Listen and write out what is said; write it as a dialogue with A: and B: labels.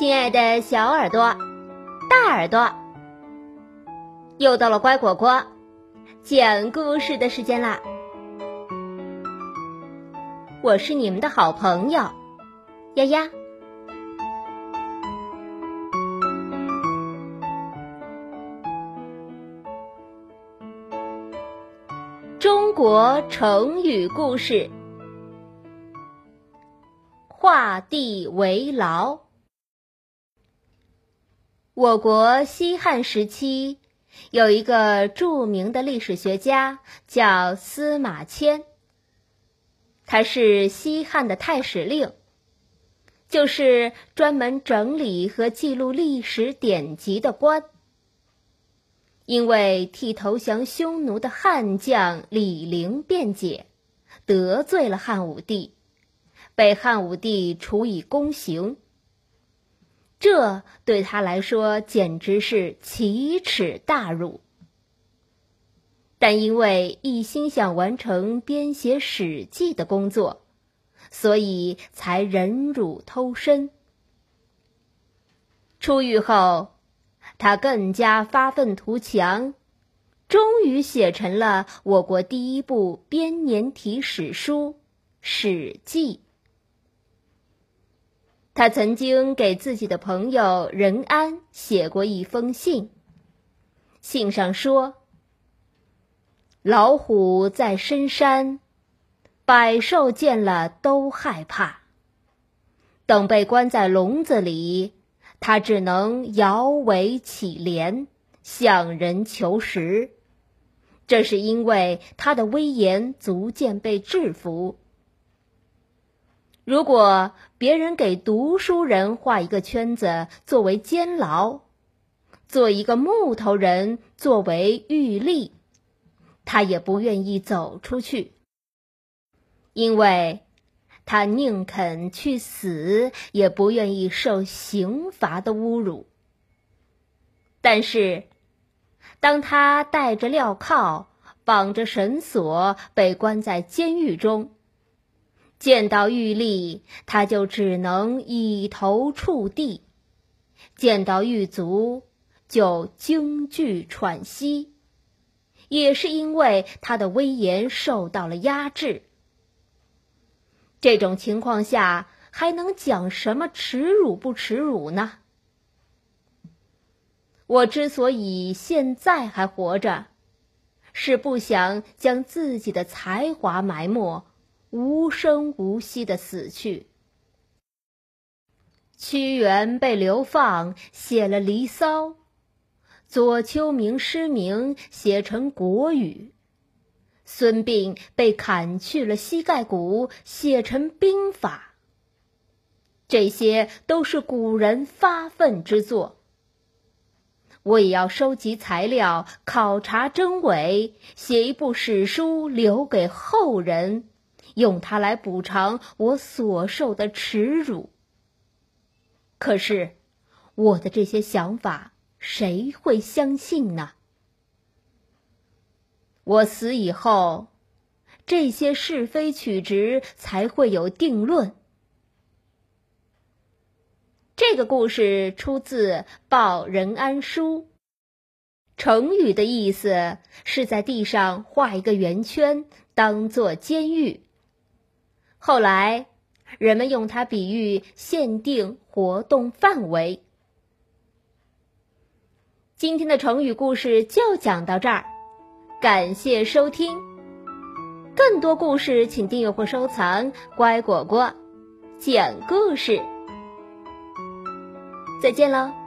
A: 亲爱的小耳朵、大耳朵，又到了乖果果讲故事的时间啦！我是你们的好朋友丫丫。中国成语故事：画地为牢。我国西汉时期有一个著名的历史学家，叫司马迁。他是西汉的太史令，就是专门整理和记录历史典籍的官。因为替投降匈奴的汉将李陵辩解，得罪了汉武帝，被汉武帝处以宫刑。这对他来说简直是奇耻大辱，但因为一心想完成编写《史记》的工作，所以才忍辱偷生。出狱后，他更加发愤图强，终于写成了我国第一部编年体史书《史记》。他曾经给自己的朋友任安写过一封信，信上说：“老虎在深山，百兽见了都害怕。等被关在笼子里，他只能摇尾乞怜，向人求食。这是因为他的威严逐渐被制服。”如果别人给读书人画一个圈子作为监牢，做一个木头人作为狱吏，他也不愿意走出去，因为他宁肯去死，也不愿意受刑罚的侮辱。但是，当他带着镣铐、绑着绳索被关在监狱中，见到玉立，他就只能以头触地；见到狱卒，就惊惧喘息。也是因为他的威严受到了压制。这种情况下，还能讲什么耻辱不耻辱呢？我之所以现在还活着，是不想将自己的才华埋没。无声无息的死去。屈原被流放，写了《离骚》；左丘明失明，写成《国语》；孙膑被砍去了膝盖骨，写成《兵法》。这些都是古人发愤之作。我也要收集材料，考察真伪，写一部史书，留给后人。用它来补偿我所受的耻辱。可是，我的这些想法谁会相信呢？我死以后，这些是非曲直才会有定论。这个故事出自《报任安书》，成语的意思是在地上画一个圆圈，当做监狱。后来，人们用它比喻限定活动范围。今天的成语故事就讲到这儿，感谢收听。更多故事请订阅或收藏“乖果果讲故事”。再见喽。